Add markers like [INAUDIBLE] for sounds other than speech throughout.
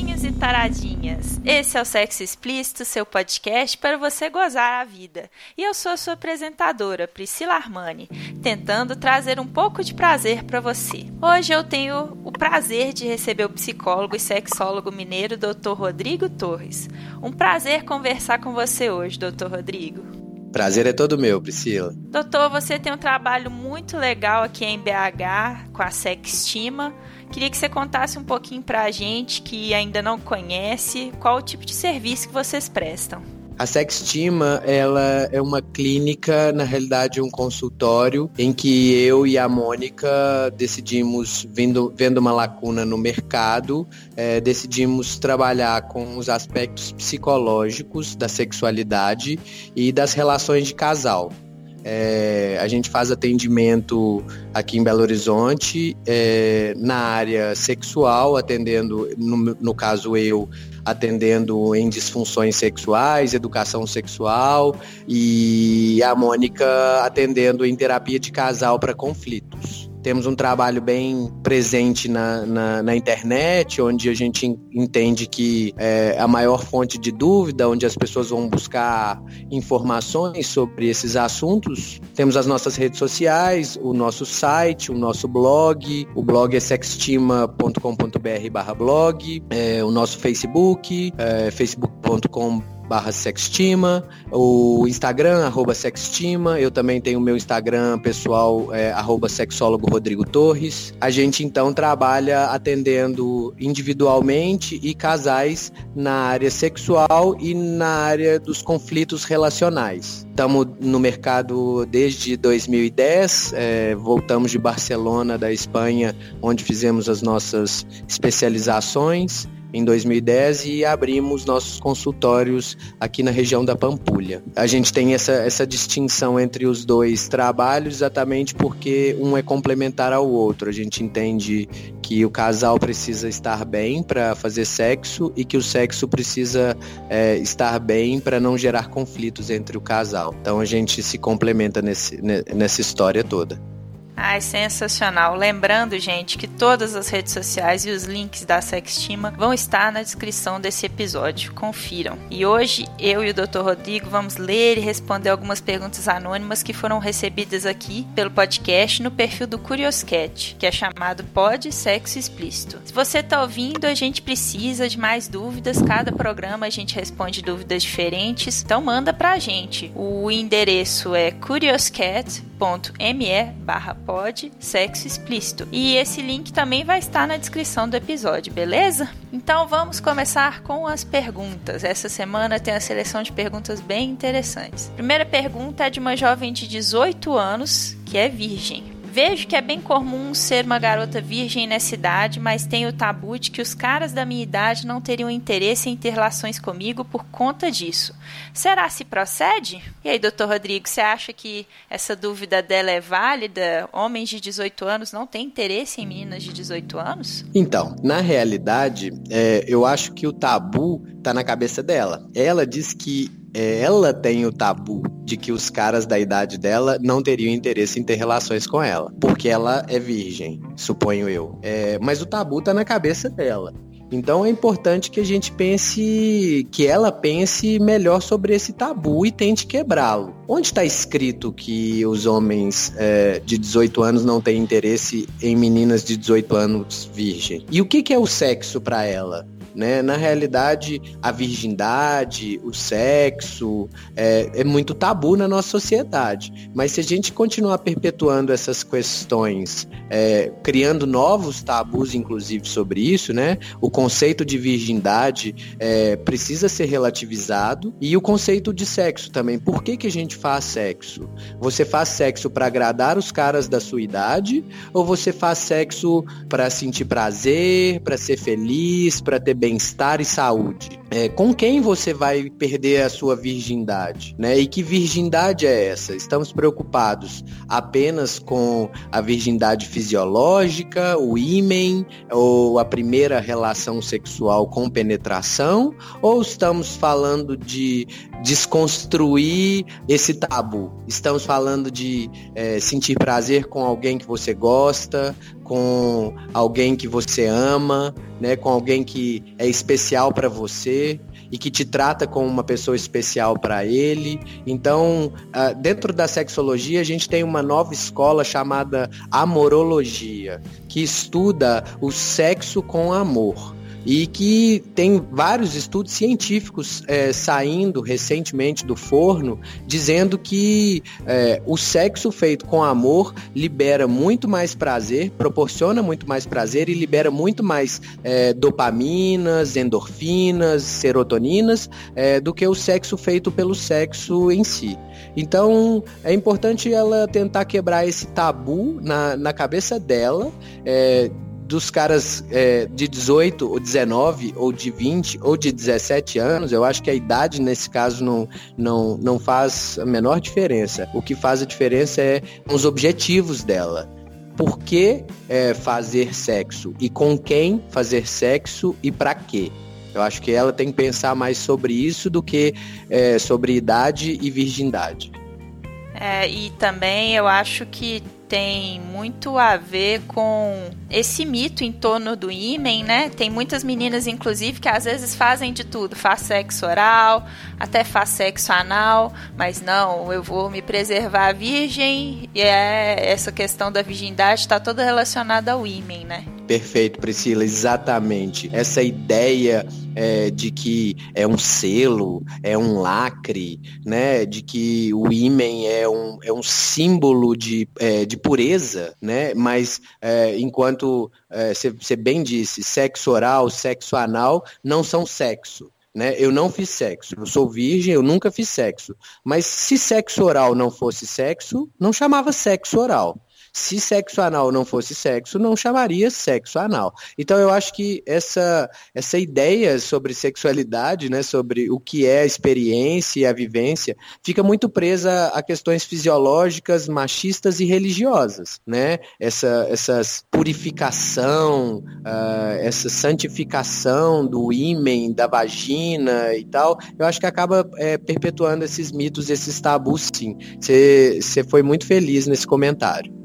e taradinhas. Esse é o Sexo Explícito, seu podcast para você gozar a vida. E eu sou a sua apresentadora, Priscila Armani, tentando trazer um pouco de prazer para você. Hoje eu tenho o prazer de receber o psicólogo e sexólogo mineiro Dr. Rodrigo Torres. Um prazer conversar com você hoje, Dr. Rodrigo. Prazer é todo meu, Priscila. Doutor, você tem um trabalho muito legal aqui em BH com a Sextima. Queria que você contasse um pouquinho para a gente que ainda não conhece qual o tipo de serviço que vocês prestam. A Sextima, ela é uma clínica, na realidade um consultório, em que eu e a Mônica decidimos, vendo, vendo uma lacuna no mercado, é, decidimos trabalhar com os aspectos psicológicos da sexualidade e das relações de casal. É, a gente faz atendimento aqui em Belo Horizonte é, na área sexual, atendendo, no, no caso eu, atendendo em disfunções sexuais, educação sexual e a Mônica atendendo em terapia de casal para conflitos. Temos um trabalho bem presente na, na, na internet, onde a gente entende que é a maior fonte de dúvida, onde as pessoas vão buscar informações sobre esses assuntos. Temos as nossas redes sociais, o nosso site, o nosso blog. O blog é sextima.com.br blog, é, o nosso Facebook, é, facebook.com barra Sextima, o Instagram, arroba Sextima, eu também tenho o meu Instagram pessoal, é, arroba Sexólogo Rodrigo Torres. A gente então trabalha atendendo individualmente e casais na área sexual e na área dos conflitos relacionais. Estamos no mercado desde 2010, é, voltamos de Barcelona, da Espanha, onde fizemos as nossas especializações em 2010 e abrimos nossos consultórios aqui na região da Pampulha. A gente tem essa, essa distinção entre os dois trabalhos exatamente porque um é complementar ao outro. A gente entende que o casal precisa estar bem para fazer sexo e que o sexo precisa é, estar bem para não gerar conflitos entre o casal. Então a gente se complementa nesse, nessa história toda. Ai, sensacional. Lembrando, gente, que todas as redes sociais e os links da Sextima vão estar na descrição desse episódio. Confiram. E hoje eu e o Dr. Rodrigo vamos ler e responder algumas perguntas anônimas que foram recebidas aqui pelo podcast no perfil do Curioscat, que é chamado Pod Sexo Explícito. Se você está ouvindo, a gente precisa de mais dúvidas. Cada programa a gente responde dúvidas diferentes. Então manda pra gente. O endereço é curioscat.me barra pod sexo explícito. E esse link também vai estar na descrição do episódio, beleza? Então vamos começar com as perguntas. Essa semana tem a seleção de perguntas bem interessantes. Primeira pergunta é de uma jovem de 18 anos que é virgem. Vejo que é bem comum ser uma garota virgem nessa idade, mas tenho o tabu de que os caras da minha idade não teriam interesse em ter relações comigo por conta disso. Será se procede? E aí, doutor Rodrigo, você acha que essa dúvida dela é válida? Homens de 18 anos não têm interesse em meninas de 18 anos? Então, na realidade, é, eu acho que o tabu tá na cabeça dela. Ela diz que é, ela tem o tabu de que os caras da idade dela não teriam interesse em ter relações com ela, porque ela é virgem, suponho eu. É, mas o tabu tá na cabeça dela. Então é importante que a gente pense, que ela pense melhor sobre esse tabu e tente quebrá-lo. Onde está escrito que os homens é, de 18 anos não têm interesse em meninas de 18 anos virgem? E o que, que é o sexo para ela? Né? Na realidade, a virgindade, o sexo é, é muito tabu na nossa sociedade. Mas se a gente continuar perpetuando essas questões, é, criando novos tabus, inclusive sobre isso, né? O conceito de virgindade é, precisa ser relativizado e o conceito de sexo também. Por que, que a gente faz sexo? Você faz sexo para agradar os caras da sua idade ou você faz sexo para sentir prazer, para ser feliz, para ter bem-estar e saúde. É, com quem você vai perder a sua virgindade? Né? E que virgindade é essa? Estamos preocupados apenas com a virgindade fisiológica, o ímen, ou a primeira relação sexual com penetração? Ou estamos falando de desconstruir esse tabu? Estamos falando de é, sentir prazer com alguém que você gosta, com alguém que você ama, né, com alguém que é especial para você e que te trata como uma pessoa especial para ele. Então, uh, dentro da sexologia, a gente tem uma nova escola chamada amorologia, que estuda o sexo com amor e que tem vários estudos científicos é, saindo recentemente do forno dizendo que é, o sexo feito com amor libera muito mais prazer, proporciona muito mais prazer e libera muito mais é, dopaminas, endorfinas, serotoninas é, do que o sexo feito pelo sexo em si. Então é importante ela tentar quebrar esse tabu na, na cabeça dela é, dos caras é, de 18 ou 19 ou de 20 ou de 17 anos, eu acho que a idade nesse caso não, não, não faz a menor diferença. O que faz a diferença é os objetivos dela. Por que é, fazer sexo? E com quem fazer sexo e para quê? Eu acho que ela tem que pensar mais sobre isso do que é, sobre idade e virgindade. É, e também eu acho que tem muito a ver com esse mito em torno do ímen, né? Tem muitas meninas, inclusive, que às vezes fazem de tudo, faz sexo oral, até faz sexo anal, mas não, eu vou me preservar virgem, e é essa questão da virgindade está toda relacionada ao ímen, né? Perfeito, Priscila, exatamente. Essa ideia é, de que é um selo, é um lacre, né? De que o ímen é um, é um símbolo de, é, de pureza, né? Mas é, enquanto você é, bem disse, sexo oral, sexo anal não são sexo. Né? Eu não fiz sexo, eu sou virgem, eu nunca fiz sexo. Mas se sexo oral não fosse sexo, não chamava sexo oral. Se sexo anal não fosse sexo, não chamaria sexo anal. Então eu acho que essa, essa ideia sobre sexualidade, né, sobre o que é a experiência e a vivência, fica muito presa a questões fisiológicas, machistas e religiosas, né? Essa essas purificação, uh, essa santificação do ímen, da vagina e tal, eu acho que acaba é, perpetuando esses mitos, esses tabus, sim. Você foi muito feliz nesse comentário.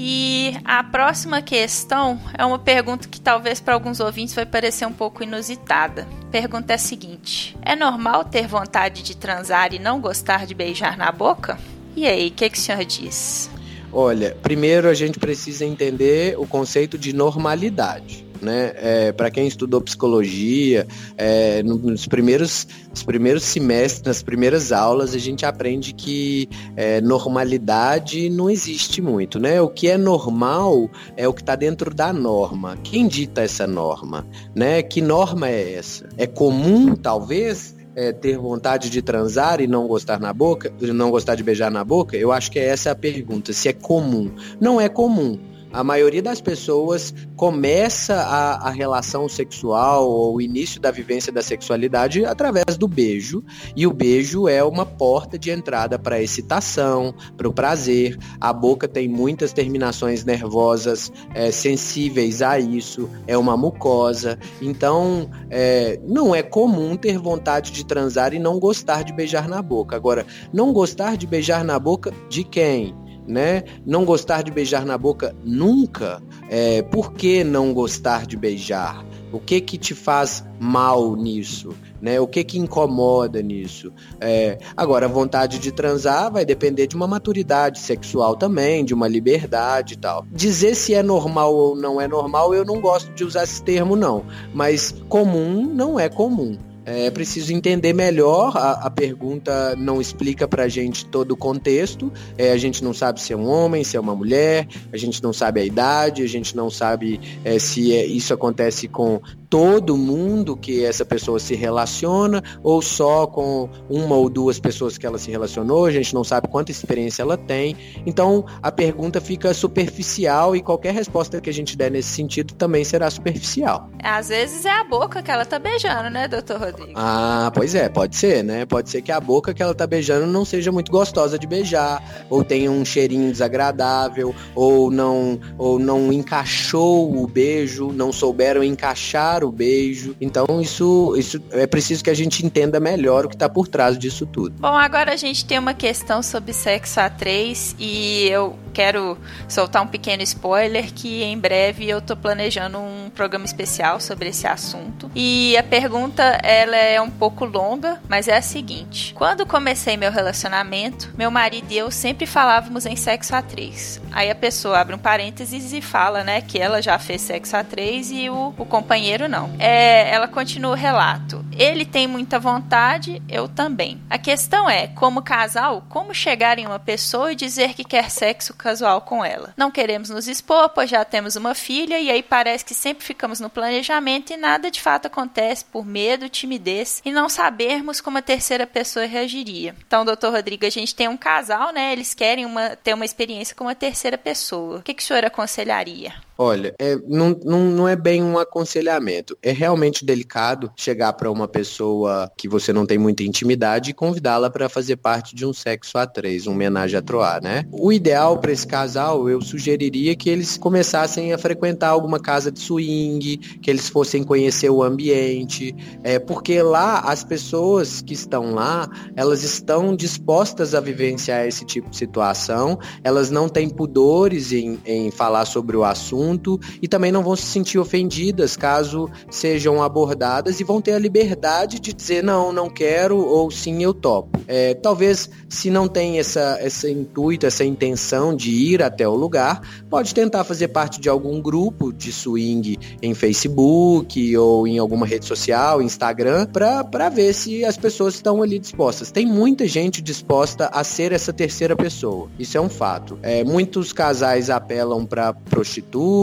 E a próxima questão é uma pergunta que talvez para alguns ouvintes vai parecer um pouco inusitada. Pergunta é a seguinte: É normal ter vontade de transar e não gostar de beijar na boca? E aí, o que, que o senhor diz? Olha, primeiro a gente precisa entender o conceito de normalidade né? É, para quem estudou psicologia, é, nos primeiros, nos primeiros semestres, nas primeiras aulas, a gente aprende que é, normalidade não existe muito, né? O que é normal é o que está dentro da norma. Quem dita essa norma, né? Que norma é essa? É comum, talvez, é, ter vontade de transar e não gostar na boca, não gostar de beijar na boca? Eu acho que essa é a pergunta, se é comum. Não é comum. A maioria das pessoas começa a, a relação sexual ou o início da vivência da sexualidade através do beijo. E o beijo é uma porta de entrada para a excitação, para o prazer. A boca tem muitas terminações nervosas é, sensíveis a isso, é uma mucosa. Então, é, não é comum ter vontade de transar e não gostar de beijar na boca. Agora, não gostar de beijar na boca de quem? Né? Não gostar de beijar na boca nunca. É, por que não gostar de beijar? O que que te faz mal nisso? Né? O que que incomoda nisso? É, agora, a vontade de transar vai depender de uma maturidade sexual também, de uma liberdade e tal. Dizer se é normal ou não é normal, eu não gosto de usar esse termo, não. Mas comum não é comum. É preciso entender melhor. A, a pergunta não explica para a gente todo o contexto. É, a gente não sabe se é um homem, se é uma mulher, a gente não sabe a idade, a gente não sabe é, se é, isso acontece com todo mundo que essa pessoa se relaciona ou só com uma ou duas pessoas que ela se relacionou, a gente não sabe quanta experiência ela tem. Então a pergunta fica superficial e qualquer resposta que a gente der nesse sentido também será superficial. Às vezes é a boca que ela tá beijando, né, doutor Rodrigo? Ah, pois é, pode ser, né? Pode ser que a boca que ela tá beijando não seja muito gostosa de beijar, ou tenha um cheirinho desagradável, ou não, ou não encaixou o beijo, não souberam encaixar o beijo. Então isso, isso é preciso que a gente entenda melhor o que está por trás disso tudo. Bom, agora a gente tem uma questão sobre sexo A3 e eu quero soltar um pequeno spoiler que em breve eu tô planejando um programa especial sobre esse assunto. E a pergunta ela é um pouco longa, mas é a seguinte: quando comecei meu relacionamento, meu marido e eu sempre falávamos em sexo A3. Aí a pessoa abre um parênteses e fala, né, que ela já fez sexo A3 e o, o companheiro não. É, ela continua o relato. Ele tem muita vontade, eu também. A questão é, como casal, como chegar em uma pessoa e dizer que quer sexo casual com ela. Não queremos nos expor, pois já temos uma filha e aí parece que sempre ficamos no planejamento e nada de fato acontece por medo, timidez e não sabermos como a terceira pessoa reagiria. Então, doutor Rodrigo, a gente tem um casal, né? Eles querem uma, ter uma experiência com uma terceira pessoa. O que, que o senhor aconselharia? Olha, é, não, não, não é bem um aconselhamento. É realmente delicado chegar para uma pessoa que você não tem muita intimidade e convidá-la para fazer parte de um sexo a três, um homenagem a troar, né? O ideal para esse casal, eu sugeriria que eles começassem a frequentar alguma casa de swing, que eles fossem conhecer o ambiente, é, porque lá as pessoas que estão lá, elas estão dispostas a vivenciar esse tipo de situação, elas não têm pudores em, em falar sobre o assunto assunto e também não vão se sentir ofendidas caso sejam abordadas e vão ter a liberdade de dizer não, não quero ou sim eu topo. É, talvez se não tem essa, esse intuito, essa intenção de ir até o lugar, pode tentar fazer parte de algum grupo de swing em Facebook ou em alguma rede social, Instagram, para ver se as pessoas estão ali dispostas. Tem muita gente disposta a ser essa terceira pessoa. Isso é um fato. É, muitos casais apelam para prostitutas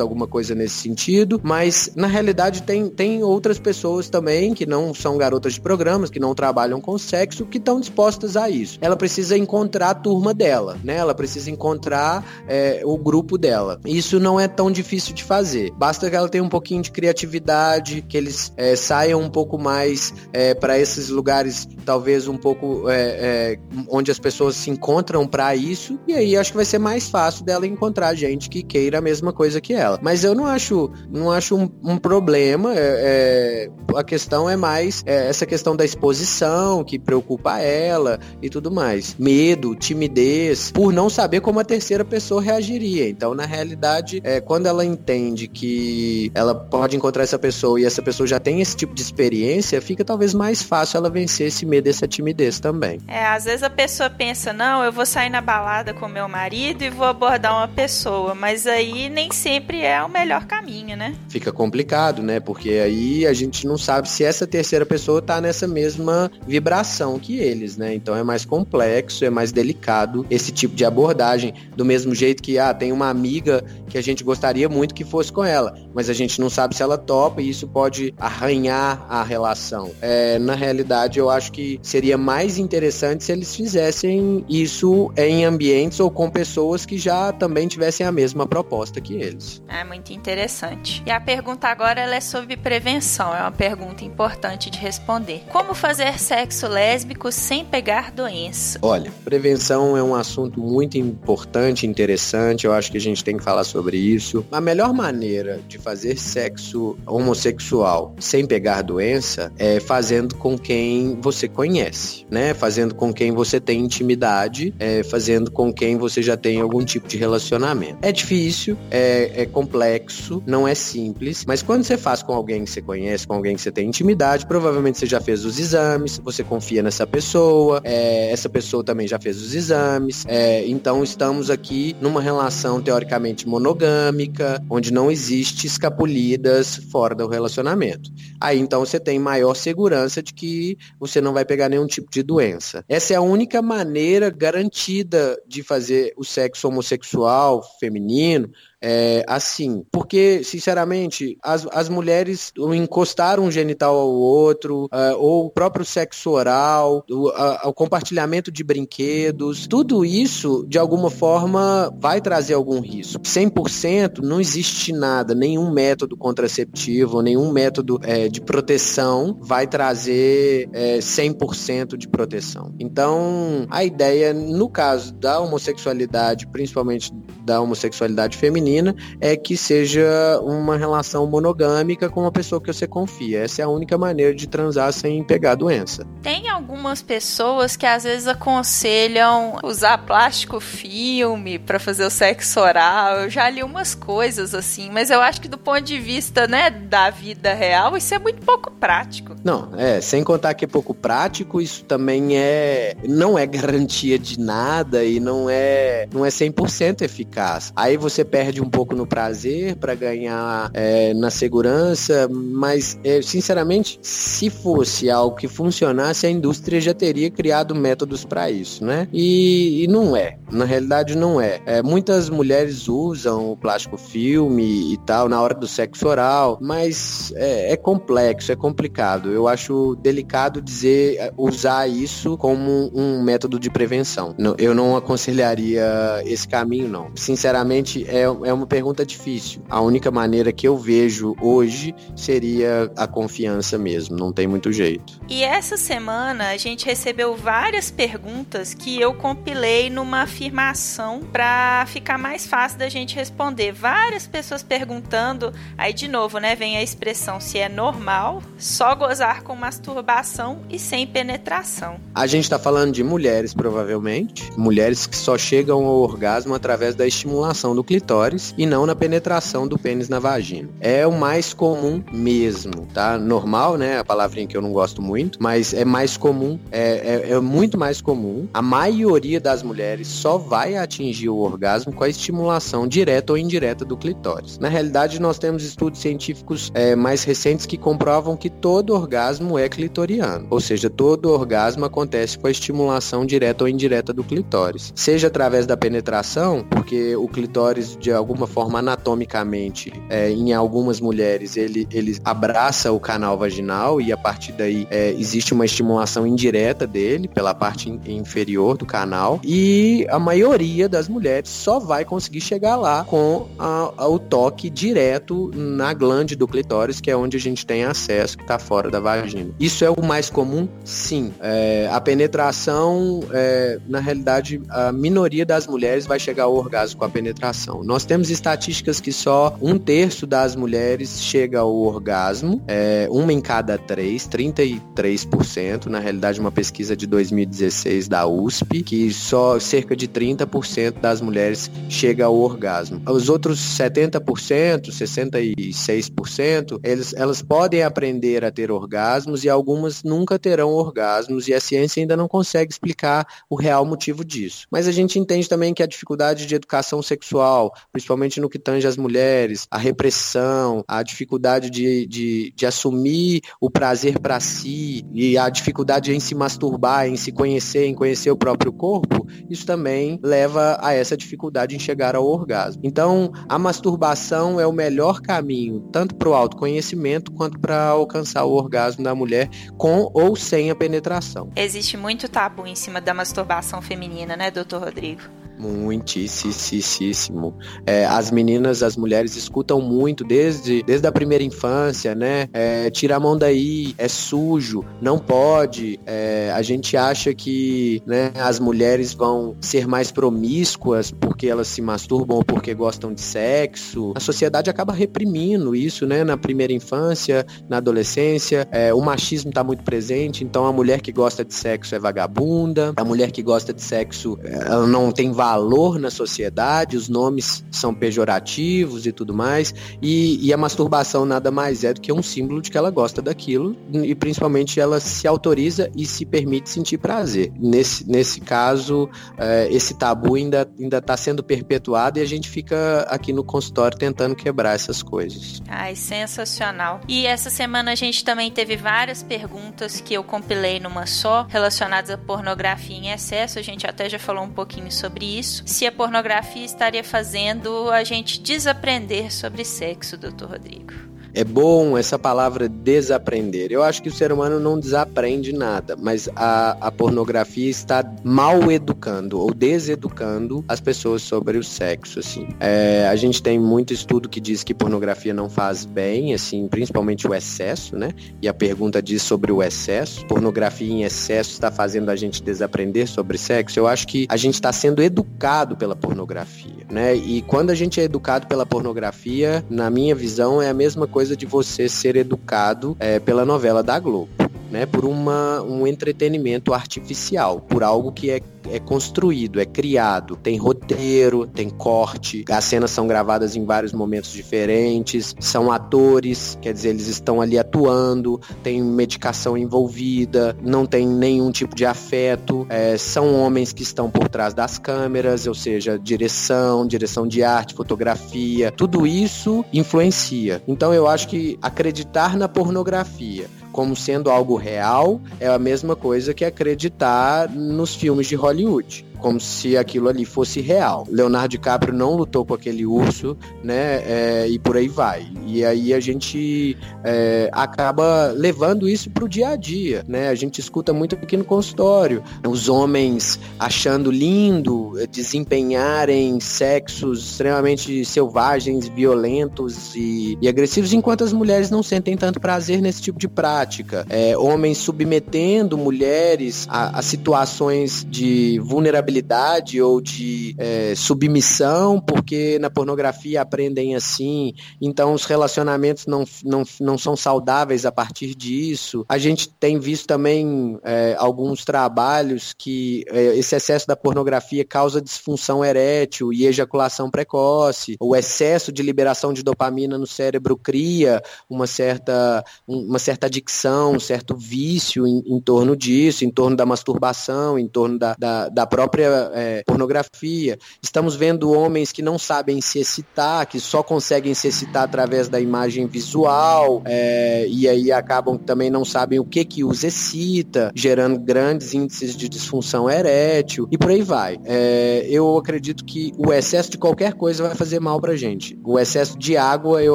alguma coisa nesse sentido, mas na realidade tem, tem outras pessoas também que não são garotas de programas, que não trabalham com sexo, que estão dispostas a isso. Ela precisa encontrar a turma dela, né? Ela precisa encontrar é, o grupo dela. Isso não é tão difícil de fazer. Basta que ela tenha um pouquinho de criatividade, que eles é, saiam um pouco mais é, para esses lugares, talvez um pouco é, é, onde as pessoas se encontram para isso, e aí acho que vai ser mais fácil dela encontrar gente que queira a mesma coisa que ela. Mas eu não acho, não acho um, um problema. É, é, a questão é mais é, essa questão da exposição que preocupa ela e tudo mais. Medo, timidez, por não saber como a terceira pessoa reagiria. Então, na realidade, é, quando ela entende que ela pode encontrar essa pessoa e essa pessoa já tem esse tipo de experiência, fica talvez mais fácil ela vencer esse medo essa timidez também. É, às vezes a pessoa pensa, não, eu vou sair na balada com meu marido e vou abordar uma pessoa, mas aí nem nem sempre é o melhor caminho, né? Fica complicado, né? Porque aí a gente não sabe se essa terceira pessoa tá nessa mesma vibração que eles, né? Então é mais complexo, é mais delicado esse tipo de abordagem. Do mesmo jeito que, ah, tem uma amiga que a gente gostaria muito que fosse com ela, mas a gente não sabe se ela topa e isso pode arranhar a relação. É, na realidade, eu acho que seria mais interessante se eles fizessem isso em ambientes ou com pessoas que já também tivessem a mesma proposta que eles. É muito interessante. E a pergunta agora é sobre prevenção. É uma pergunta importante de responder. Como fazer sexo lésbico sem pegar doença? Olha, prevenção é um assunto muito importante, interessante. Eu acho que a gente tem que falar sobre isso. A melhor maneira de fazer sexo homossexual sem pegar doença é fazendo com quem você conhece, né? Fazendo com quem você tem intimidade, é, fazendo com quem você já tem algum tipo de relacionamento. É difícil, é é, é complexo, não é simples, mas quando você faz com alguém que você conhece, com alguém que você tem intimidade, provavelmente você já fez os exames, você confia nessa pessoa, é, essa pessoa também já fez os exames, é, então estamos aqui numa relação teoricamente monogâmica, onde não existe escapulidas fora do relacionamento. Aí então você tem maior segurança de que você não vai pegar nenhum tipo de doença. Essa é a única maneira garantida de fazer o sexo homossexual feminino é, assim. Porque, sinceramente, as, as mulheres encostaram um genital ao outro, uh, ou o próprio sexo oral, o, a, o compartilhamento de brinquedos, tudo isso, de alguma forma, vai trazer algum risco. 100% não existe nada, nenhum método contraceptivo, nenhum método é, de proteção vai trazer é, 100% de proteção. Então, a ideia, no caso da homossexualidade, principalmente da homossexualidade feminina, é que seja uma relação monogâmica com uma pessoa que você confia. Essa é a única maneira de transar sem pegar doença. Tem algumas pessoas que às vezes aconselham usar plástico filme para fazer o sexo oral. Eu já li umas coisas assim, mas eu acho que do ponto de vista, né, da vida real, isso é muito pouco prático. Não, é, sem contar que é pouco prático, isso também é não é [LAUGHS] garantia de nada e não é não é 100% eficaz. Aí você perde um pouco no prazer para ganhar é, na segurança, mas é, sinceramente, se fosse algo que funcionasse, a indústria já teria criado métodos para isso, né? E, e, não é, na realidade não é. é. Muitas mulheres usam o plástico filme e tal na hora do sexo oral, mas é, é complexo, é complicado. Eu acho delicado dizer é, usar isso como um método de prevenção. Eu não aconselharia esse caminho, não. Sinceramente, é, é uma pergunta difícil. A única maneira que eu vejo hoje seria a confiança mesmo, não tem muito jeito. E essa semana a gente recebeu várias perguntas que eu compilei numa afirmação para ficar mais fácil da gente responder. Várias pessoas perguntando, aí de novo, né, vem a expressão se é normal só gozar com masturbação e sem penetração. A gente está falando de mulheres, provavelmente, mulheres que só chegam ao orgasmo através da estimulação do clitóris e não na penetração do pênis na vagina. É o mais comum mesmo, tá? Normal, né? A palavrinha que eu não gosto muito, mas é mais comum, é, é, é muito mais comum. A maioria das mulheres só vai atingir o orgasmo com a estimulação direta ou indireta do clitóris. Na realidade, nós temos estudos científicos é, mais recentes que comprovam que todo orgasmo é clitoriano, ou seja, todo orgasmo acontece com a estimulação direta ou indireta do clitóris, seja através da penetração, porque o clitóris de alguma forma anatomicamente, é, em algumas mulheres, ele, ele abraça o canal vaginal e a partir daí é, existe uma estimulação indireta dele pela parte in, inferior do canal. E a maioria das mulheres só vai conseguir chegar lá com a, a, o toque direto na glande do clitóris, que é onde a gente tem acesso, que está fora da vagina. Isso é o mais comum? Sim. É, a penetração, é, na realidade, a minoria das mulheres vai chegar ao orgasmo com a penetração. Nós temos estatísticas que só um terço das mulheres chega ao orgasmo, é, uma em cada três, 33%, na realidade uma pesquisa de 2016 da USP, que só cerca de 30% das mulheres chega ao orgasmo. Os outros 70%, 66%, eles, elas podem aprender a ter orgasmos e algumas nunca terão orgasmos e a ciência ainda não consegue explicar o real motivo disso. Mas a gente entende também que a dificuldade de educação sexual, principalmente no que tange as mulheres, a repressão, a dificuldade de, de, de assumir o prazer para si e a dificuldade em se masturbar, em se conhecer, em conhecer o próprio corpo, isso também leva a essa dificuldade em chegar ao orgasmo. Então, a masturbação é o melhor caminho, tanto para o autoconhecimento quanto para alcançar o orgasmo da mulher com ou sem a penetração. Existe muito tabu em cima da masturbação feminina, né, doutor Rodrigo? Muitíssimo. É, as meninas, as mulheres escutam muito desde, desde a primeira infância, né? É, tira a mão daí, é sujo, não pode. É, a gente acha que né, as mulheres vão ser mais promíscuas porque elas se masturbam ou porque gostam de sexo. A sociedade acaba reprimindo isso, né? Na primeira infância, na adolescência. É, o machismo está muito presente, então a mulher que gosta de sexo é vagabunda, a mulher que gosta de sexo ela não tem valor valor na sociedade, os nomes são pejorativos e tudo mais, e, e, a masturbação nada mais é do que um símbolo de que ela gosta daquilo, e principalmente ela se autoriza e se permite sentir prazer. Nesse, nesse caso, é, esse tabu ainda está sendo perpetuado e a gente fica aqui no consultório tentando quebrar essas coisas. Ai, sensacional. E essa semana a gente também teve várias perguntas que eu compilei numa só, relacionadas à pornografia em excesso. A gente até já falou um pouquinho sobre isso. Se a pornografia estaria fazendo a gente desaprender sobre sexo, doutor Rodrigo? É bom essa palavra desaprender. Eu acho que o ser humano não desaprende nada, mas a, a pornografia está mal educando ou deseducando as pessoas sobre o sexo, assim. É, a gente tem muito estudo que diz que pornografia não faz bem, assim, principalmente o excesso, né? E a pergunta diz sobre o excesso. Pornografia em excesso está fazendo a gente desaprender sobre sexo. Eu acho que a gente está sendo educado pela pornografia, né? E quando a gente é educado pela pornografia, na minha visão, é a mesma coisa coisa de você ser educado é, pela novela da Globo. Né, por uma, um entretenimento artificial, por algo que é é construído, é criado. Tem roteiro, tem corte, as cenas são gravadas em vários momentos diferentes, são atores, quer dizer, eles estão ali atuando, tem medicação envolvida, não tem nenhum tipo de afeto, é, são homens que estão por trás das câmeras, ou seja, direção, direção de arte, fotografia, tudo isso influencia. Então eu acho que acreditar na pornografia como sendo algo real é a mesma coisa que acreditar nos filmes de Hollywood Hollywood como se aquilo ali fosse real. Leonardo DiCaprio não lutou com aquele urso, né? É, e por aí vai. E aí a gente é, acaba levando isso para o dia a dia, né? A gente escuta muito aqui no consultório os homens achando lindo desempenharem sexos extremamente selvagens, violentos e, e agressivos, enquanto as mulheres não sentem tanto prazer nesse tipo de prática. É, homens submetendo mulheres a, a situações de vulnerabilidade vulnerabilidade ou de é, submissão, porque na pornografia aprendem assim, então os relacionamentos não, não, não são saudáveis a partir disso. A gente tem visto também é, alguns trabalhos que é, esse excesso da pornografia causa disfunção erétil e ejaculação precoce. O excesso de liberação de dopamina no cérebro cria uma certa, uma certa adicção, um certo vício em, em torno disso, em torno da masturbação, em torno da, da, da própria própria é, pornografia. Estamos vendo homens que não sabem se excitar, que só conseguem se excitar através da imagem visual, é, e aí acabam também não sabem o que que os excita, gerando grandes índices de disfunção erétil, e por aí vai. É, eu acredito que o excesso de qualquer coisa vai fazer mal pra gente. O excesso de água eu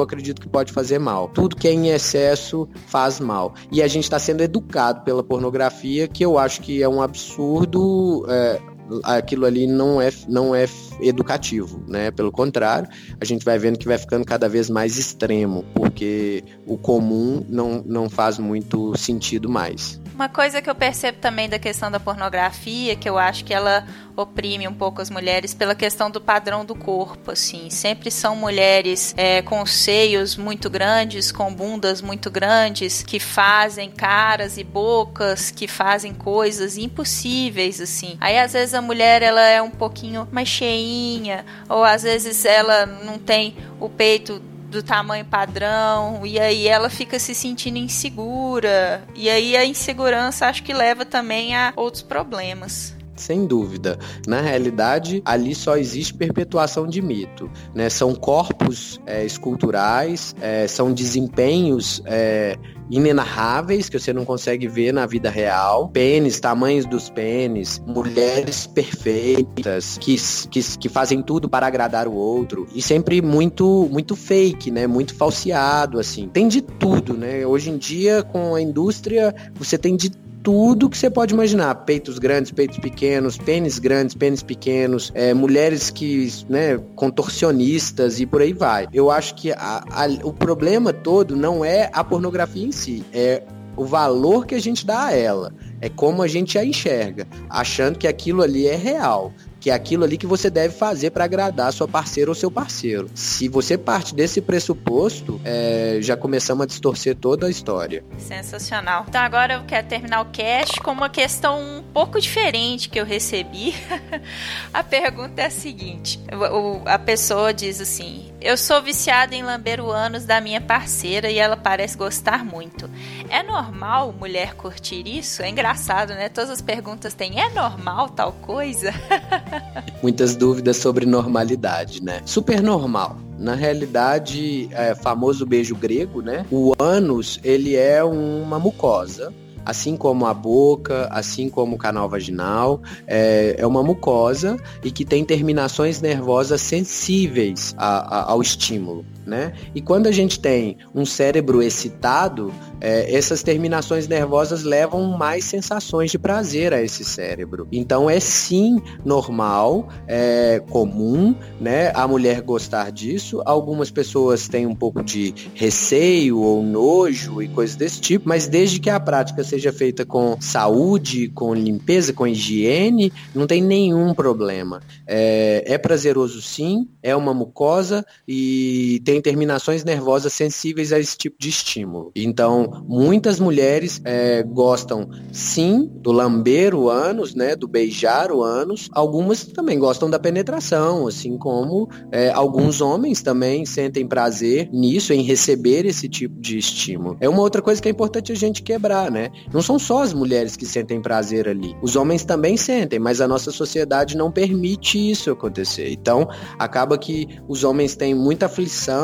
acredito que pode fazer mal. Tudo que é em excesso faz mal. E a gente está sendo educado pela pornografia, que eu acho que é um absurdo. É, aquilo ali não é, não é educativo, né? Pelo contrário, a gente vai vendo que vai ficando cada vez mais extremo, porque o comum não, não faz muito sentido mais. Uma coisa que eu percebo também da questão da pornografia, que eu acho que ela oprime um pouco as mulheres pela questão do padrão do corpo, assim. Sempre são mulheres é, com seios muito grandes, com bundas muito grandes, que fazem caras e bocas, que fazem coisas impossíveis, assim. Aí às vezes a mulher ela é um pouquinho mais cheinha, ou às vezes ela não tem o peito do tamanho padrão, e aí ela fica se sentindo insegura. E aí a insegurança acho que leva também a outros problemas. Sem dúvida. Na realidade, ali só existe perpetuação de mito. Né? São corpos é, esculturais, é, são desempenhos é, inenarráveis que você não consegue ver na vida real. Pênis, tamanhos dos pênis, mulheres perfeitas que, que, que fazem tudo para agradar o outro. E sempre muito, muito fake, né? Muito falseado, assim. Tem de tudo, né? Hoje em dia, com a indústria, você tem de tudo que você pode imaginar. Peitos grandes, peitos pequenos, pênis grandes, pênis pequenos, é, mulheres que, né, contorcionistas e por aí vai. Eu acho que a, a, o problema todo não é a pornografia em si, é o valor que a gente dá a ela. É como a gente a enxerga, achando que aquilo ali é real que é aquilo ali que você deve fazer para agradar sua parceira ou seu parceiro. Se você parte desse pressuposto, é, já começamos a distorcer toda a história. Sensacional. Então agora eu quero terminar o cast com uma questão um pouco diferente que eu recebi. [LAUGHS] a pergunta é a seguinte: o, a pessoa diz assim: Eu sou viciada em lamber o ânus da minha parceira e ela parece gostar muito. É normal mulher curtir isso? É engraçado, né? Todas as perguntas têm: É normal tal coisa? [LAUGHS] Muitas dúvidas sobre normalidade, né? Super normal. Na realidade, é famoso beijo grego, né? O ânus, ele é uma mucosa assim como a boca, assim como o canal vaginal, é, é uma mucosa e que tem terminações nervosas sensíveis a, a, ao estímulo né? E quando a gente tem um cérebro excitado, é, essas terminações nervosas levam mais sensações de prazer a esse cérebro. Então é sim normal, é comum, né? A mulher gostar disso. Algumas pessoas têm um pouco de receio ou nojo e coisas desse tipo, mas desde que a prática seja feita com saúde, com limpeza, com higiene, não tem nenhum problema. É, é prazeroso sim, é uma mucosa e tem terminações nervosas sensíveis a esse tipo de estímulo. Então, muitas mulheres é, gostam sim do lamber o ânus, né, do beijar o ânus. Algumas também gostam da penetração, assim como é, alguns homens também sentem prazer nisso, em receber esse tipo de estímulo. É uma outra coisa que é importante a gente quebrar, né? Não são só as mulheres que sentem prazer ali. Os homens também sentem, mas a nossa sociedade não permite isso acontecer. Então, acaba que os homens têm muita aflição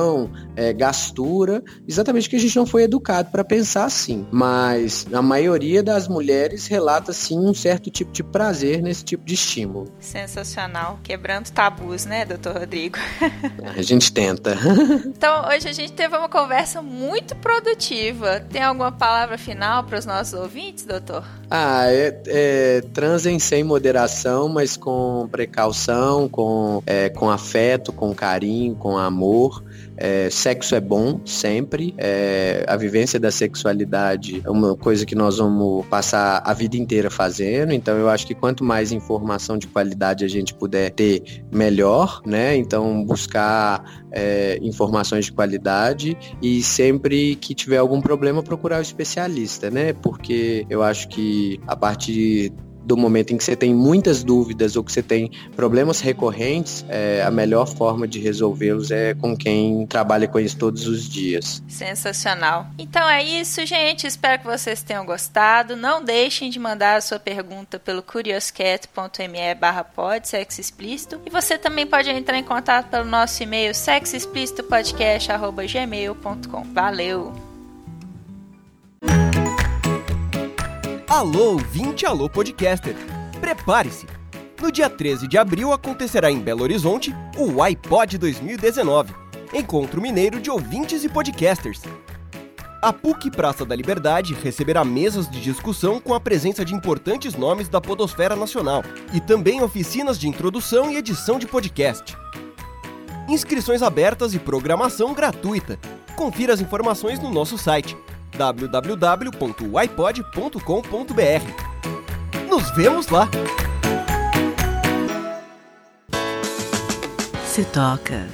é, gastura, exatamente porque a gente não foi educado para pensar assim. Mas a maioria das mulheres relata sim um certo tipo de prazer nesse tipo de estímulo. Sensacional, quebrando tabus, né, doutor Rodrigo? [LAUGHS] a gente tenta. [LAUGHS] então, hoje a gente teve uma conversa muito produtiva. Tem alguma palavra final para os nossos ouvintes, doutor? Ah, é, é, transem sem moderação, mas com precaução, com, é, com afeto, com carinho, com amor. É, sexo é bom sempre. É, a vivência da sexualidade é uma coisa que nós vamos passar a vida inteira fazendo. Então eu acho que quanto mais informação de qualidade a gente puder ter, melhor, né? Então buscar é, informações de qualidade e sempre que tiver algum problema procurar o especialista, né? Porque eu acho que a partir do momento em que você tem muitas dúvidas ou que você tem problemas recorrentes, é, a melhor forma de resolvê-los é com quem trabalha com isso todos os dias. Sensacional. Então é isso, gente. Espero que vocês tenham gostado. Não deixem de mandar a sua pergunta pelo curioscat.me barra pod, sexo explícito. E você também pode entrar em contato pelo nosso e-mail sexoexplicitopodcast.gmail.com. Valeu! Alô, 20 Alô Podcaster! Prepare-se! No dia 13 de abril acontecerá em Belo Horizonte o iPod 2019, Encontro Mineiro de Ouvintes e Podcasters. A PUC Praça da Liberdade receberá mesas de discussão com a presença de importantes nomes da podosfera nacional e também oficinas de introdução e edição de podcast. Inscrições abertas e programação gratuita. Confira as informações no nosso site www.ipod.com.br. Nos vemos lá! Se toca.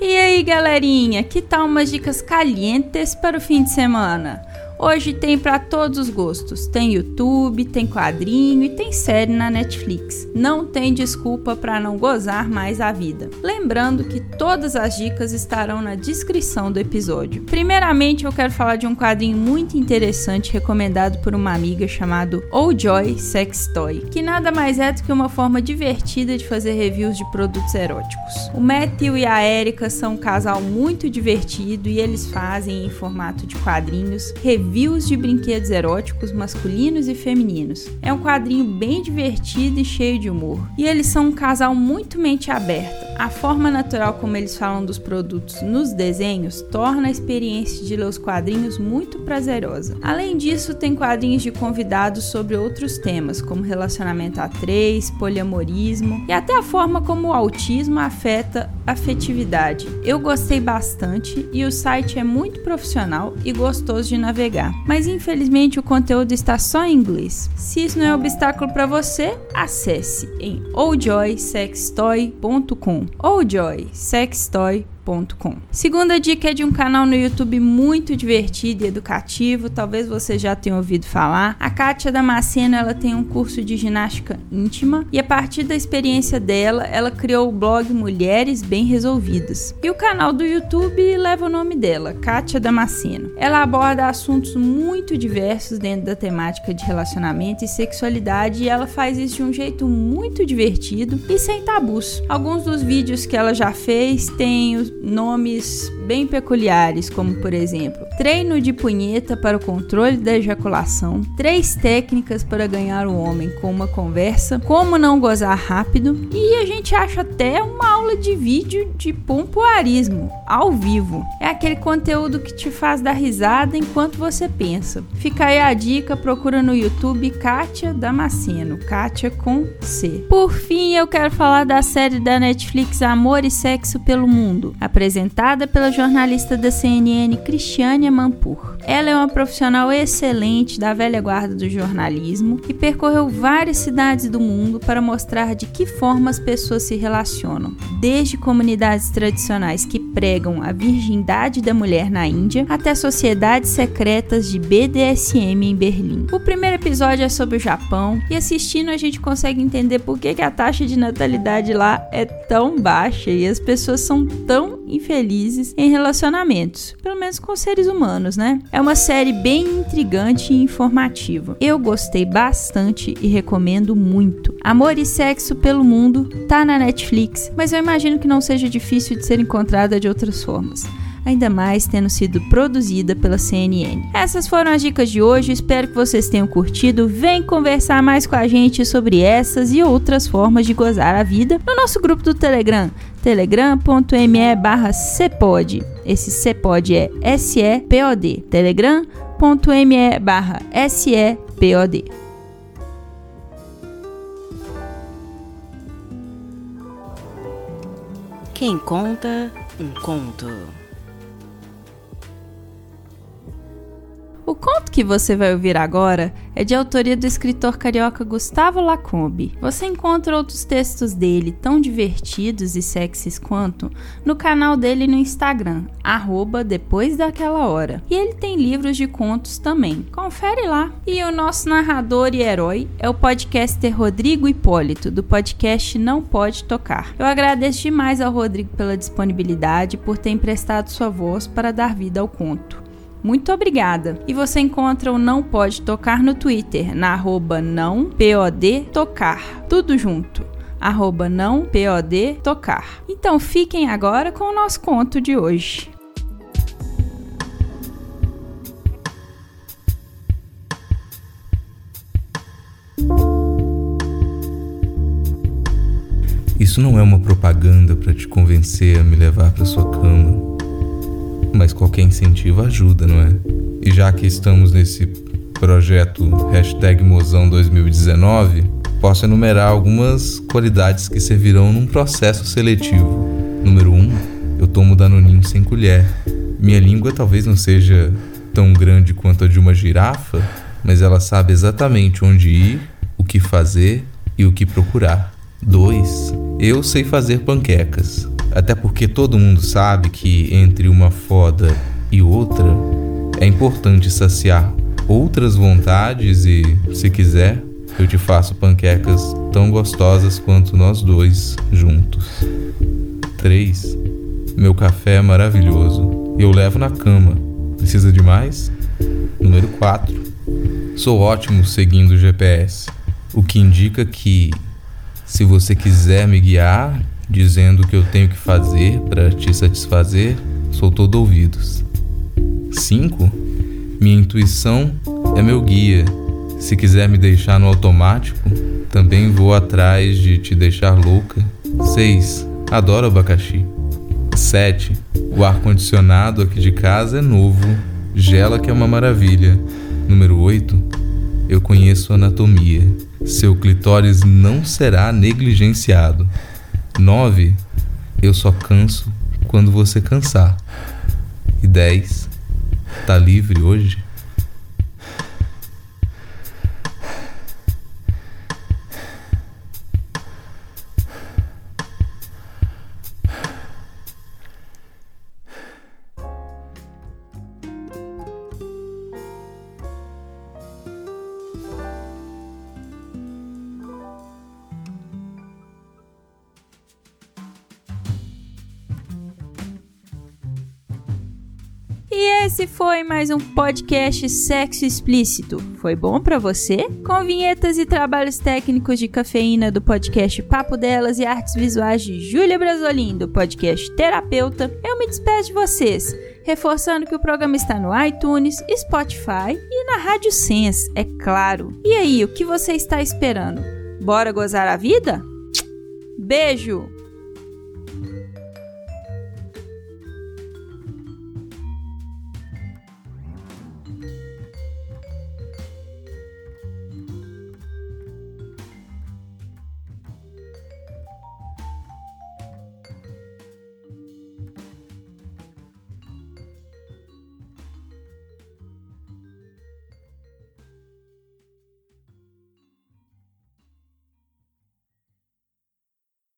E aí, galerinha, que tal umas dicas calientes para o fim de semana? Hoje tem para todos os gostos. Tem YouTube, tem quadrinho e tem série na Netflix. Não tem desculpa para não gozar mais a vida. Lembrando que todas as dicas estarão na descrição do episódio. Primeiramente, eu quero falar de um quadrinho muito interessante recomendado por uma amiga chamado Oh Joy Sex Toy, que nada mais é do que uma forma divertida de fazer reviews de produtos eróticos. O Matthew e a Erika são um casal muito divertido e eles fazem em formato de quadrinhos reviews reviews de brinquedos eróticos masculinos e femininos. É um quadrinho bem divertido e cheio de humor. E eles são um casal muito mente aberta A forma natural como eles falam dos produtos nos desenhos torna a experiência de ler os quadrinhos muito prazerosa. Além disso, tem quadrinhos de convidados sobre outros temas, como relacionamento a três, poliamorismo e até a forma como o autismo afeta afetividade. Eu gostei bastante e o site é muito profissional e gostoso de navegar. Mas infelizmente o conteúdo está só em inglês. Se isso não é obstáculo para você, acesse em oldjoysextoy.com. oldjoysextoy.com Segunda dica é de um canal no YouTube muito divertido e educativo, talvez você já tenha ouvido falar. A Kátia Damasceno, ela tem um curso de ginástica íntima e a partir da experiência dela, ela criou o blog Mulheres Bem Resolvidas. E o canal do YouTube leva o nome dela, Kátia Damasceno. Ela aborda assuntos muito diversos dentro da temática de relacionamento e sexualidade e ela faz isso de um jeito muito divertido e sem tabus. Alguns dos vídeos que ela já fez têm nomes bem peculiares, como por exemplo, treino de punheta para o controle da ejaculação, três técnicas para ganhar o homem com uma conversa, como não gozar rápido, e a gente acha até uma aula de vídeo de pompoarismo ao vivo. É aquele conteúdo que te faz dar risada enquanto você pensa. Fica aí a dica, procura no YouTube Kátia Damasceno, Kátia com C. Por fim, eu quero falar da série da Netflix Amor e Sexo pelo Mundo apresentada pela jornalista da CNN Cristiane Mampur. Ela é uma profissional excelente da velha guarda do jornalismo e percorreu várias cidades do mundo para mostrar de que forma as pessoas se relacionam, desde comunidades tradicionais que pregam a virgindade da mulher na Índia até sociedades secretas de BDSM em Berlim. O primeiro episódio é sobre o Japão e assistindo a gente consegue entender por que a taxa de natalidade lá é tão baixa e as pessoas são tão infelizes em relacionamentos, pelo menos com seres humanos, né? É uma série bem intrigante e informativa. Eu gostei bastante e recomendo muito. Amor e Sexo pelo Mundo tá na Netflix, mas eu imagino que não seja difícil de ser encontrada de outras formas ainda mais tendo sido produzida pela CNN. Essas foram as dicas de hoje, espero que vocês tenham curtido. Vem conversar mais com a gente sobre essas e outras formas de gozar a vida no nosso grupo do Telegram, telegram.me barra cepod. Esse cepod é S-E-P-O-D. telegram.me barra S-E-P-O-D. Quem conta um conto. O conto que você vai ouvir agora é de autoria do escritor carioca Gustavo Lacombe. Você encontra outros textos dele tão divertidos e sexys quanto no canal dele no Instagram, arroba depois daquela hora. E ele tem livros de contos também. Confere lá. E o nosso narrador e herói é o podcaster Rodrigo Hipólito, do podcast Não Pode Tocar. Eu agradeço demais ao Rodrigo pela disponibilidade por ter emprestado sua voz para dar vida ao conto. Muito obrigada. E você encontra o Não Pode Tocar no Twitter, na arroba não POD tocar. Tudo junto. Arroba não POD tocar. Então fiquem agora com o nosso conto de hoje. Isso não é uma propaganda para te convencer a me levar para sua cama mas qualquer incentivo ajuda, não é? E já que estamos nesse projeto hashtag Mozão 2019, posso enumerar algumas qualidades que servirão num processo seletivo. Número 1, um, eu tomo danoninho sem colher. Minha língua talvez não seja tão grande quanto a de uma girafa, mas ela sabe exatamente onde ir, o que fazer e o que procurar. 2. Eu sei fazer panquecas. Até porque todo mundo sabe que entre uma foda e outra é importante saciar outras vontades e, se quiser, eu te faço panquecas tão gostosas quanto nós dois juntos. 3. Meu café é maravilhoso. Eu levo na cama. Precisa de mais? Número 4. Sou ótimo seguindo o GPS, o que indica que, se você quiser me guiar, dizendo o que eu tenho que fazer para te satisfazer, sou todo ouvidos. 5. Minha intuição é meu guia. Se quiser me deixar no automático, também vou atrás de te deixar louca. 6. Adoro abacaxi. 7. O ar-condicionado aqui de casa é novo. Gela que é uma maravilha. Número 8. Eu conheço anatomia. Seu clitóris não será negligenciado. 9. Eu só canso quando você cansar. E 10. Tá livre hoje? Esse foi mais um podcast Sexo Explícito. Foi bom para você? Com vinhetas e trabalhos técnicos de cafeína do podcast Papo Delas e artes visuais de Júlia Brasolim, do podcast Terapeuta, eu me despeço de vocês, reforçando que o programa está no iTunes, Spotify e na Rádio Sense, é claro. E aí, o que você está esperando? Bora gozar a vida? Beijo!